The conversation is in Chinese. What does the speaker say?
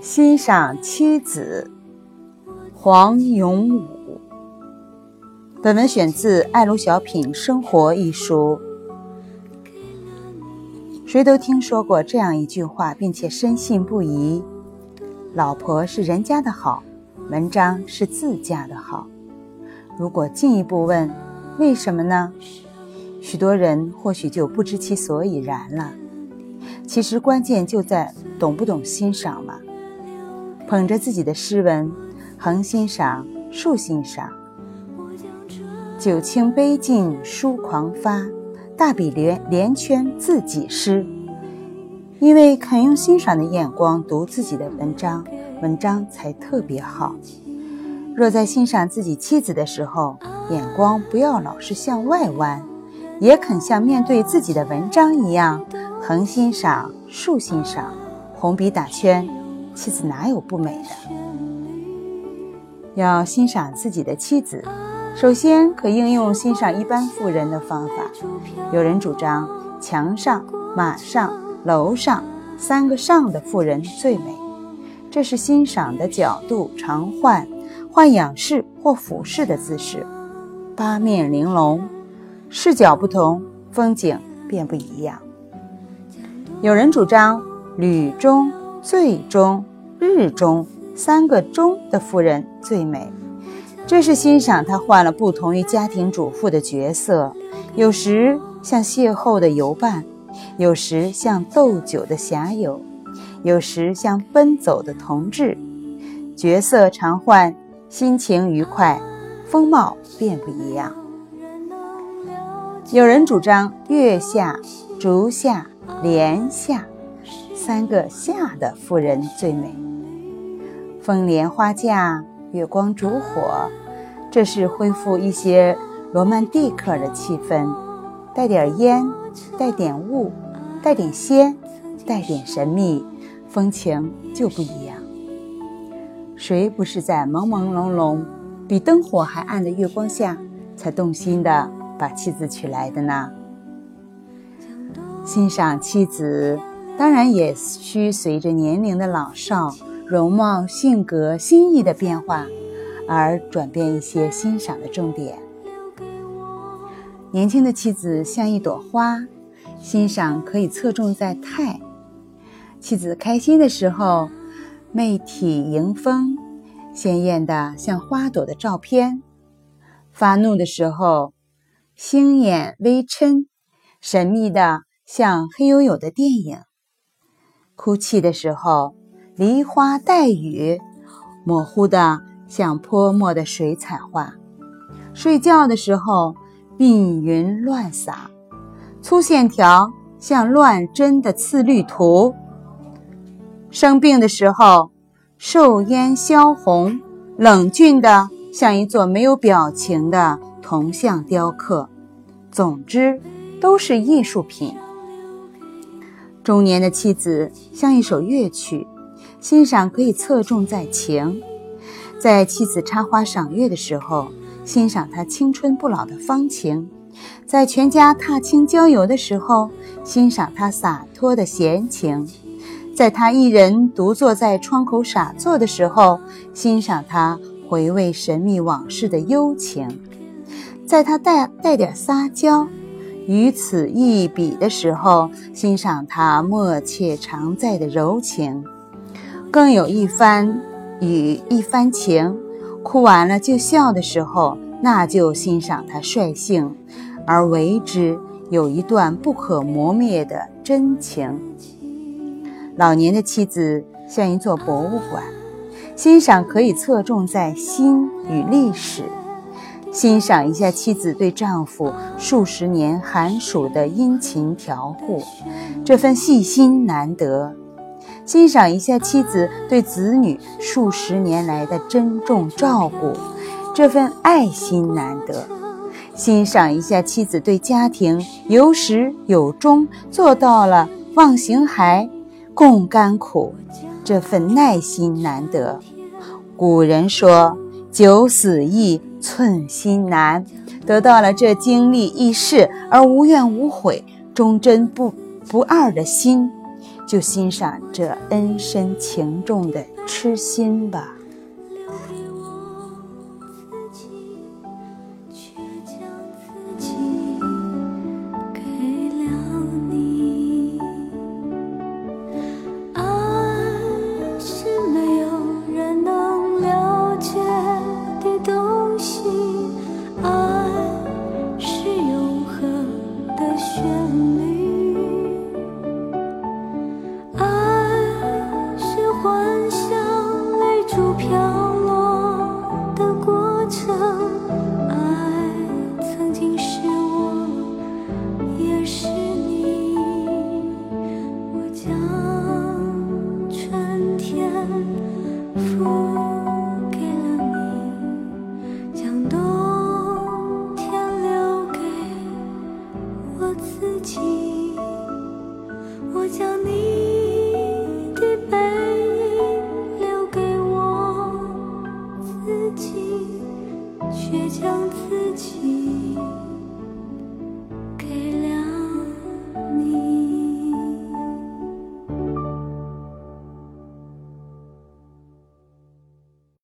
欣赏妻子，黄永武。本文选自《爱如小品生活》一书。谁都听说过这样一句话，并且深信不疑：老婆是人家的好，文章是自家的好。如果进一步问，为什么呢？许多人或许就不知其所以然了。其实关键就在懂不懂欣赏嘛。捧着自己的诗文，横欣赏，竖欣赏，酒清杯尽书狂发，大笔连连圈自己诗。因为肯用欣赏的眼光读自己的文章，文章才特别好。若在欣赏自己妻子的时候，眼光不要老是向外弯，也肯像面对自己的文章一样，横欣赏，竖欣赏，红笔打圈。妻子哪有不美的？要欣赏自己的妻子，首先可应用欣赏一般妇人的方法。有人主张墙上、马上、楼上三个上的妇人最美，这是欣赏的角度常换，换仰视或俯视的姿势，八面玲珑，视角不同，风景便不一样。有人主张吕中、最中。日中三个中的夫人最美，这是欣赏她换了不同于家庭主妇的角色，有时像邂逅的游伴，有时像斗酒的侠友，有时像奔走的同志。角色常换，心情愉快，风貌便不一样。有人主张月下、竹下、帘下三个夏的妇人最美。风莲花架，月光烛火，这是恢复一些罗曼蒂克的气氛，带点烟，带点雾，带点仙，带点神秘，风情就不一样。谁不是在朦朦胧胧、比灯火还暗的月光下，才动心的把妻子娶来的呢？欣赏妻子，当然也需随着年龄的老少。容貌、性格、心意的变化，而转变一些欣赏的重点。年轻的妻子像一朵花，欣赏可以侧重在态。妻子开心的时候，媚体迎风，鲜艳的像花朵的照片；发怒的时候，星眼微嗔，神秘的像黑黝黝的电影；哭泣的时候。梨花带雨，模糊的像泼墨的水彩画；睡觉的时候，鬓云乱洒，粗线条像乱针的刺绿图；生病的时候，瘦烟销红，冷峻的像一座没有表情的铜像雕刻。总之，都是艺术品。中年的妻子像一首乐曲。欣赏可以侧重在情，在妻子插花赏月的时候，欣赏她青春不老的芳情；在全家踏青郊游的时候，欣赏她洒脱的闲情；在她一人独坐在窗口傻坐的时候，欣赏她回味神秘往事的幽情；在她带带点撒娇，于此一笔的时候，欣赏他默契常在的柔情。更有一番语一番情，哭完了就笑的时候，那就欣赏他率性而为之有一段不可磨灭的真情。老年的妻子像一座博物馆，欣赏可以侧重在心与历史，欣赏一下妻子对丈夫数十年寒暑的殷勤调护，这份细心难得。欣赏一下妻子对子女数十年来的珍重照顾，这份爱心难得；欣赏一下妻子对家庭有始有终，做到了忘形骸共甘苦，这份耐心难得。古人说：“九死一，寸心难。”得到了这经历一世而无怨无悔、忠贞不不二的心。就欣赏这恩深情重的痴心吧。让自己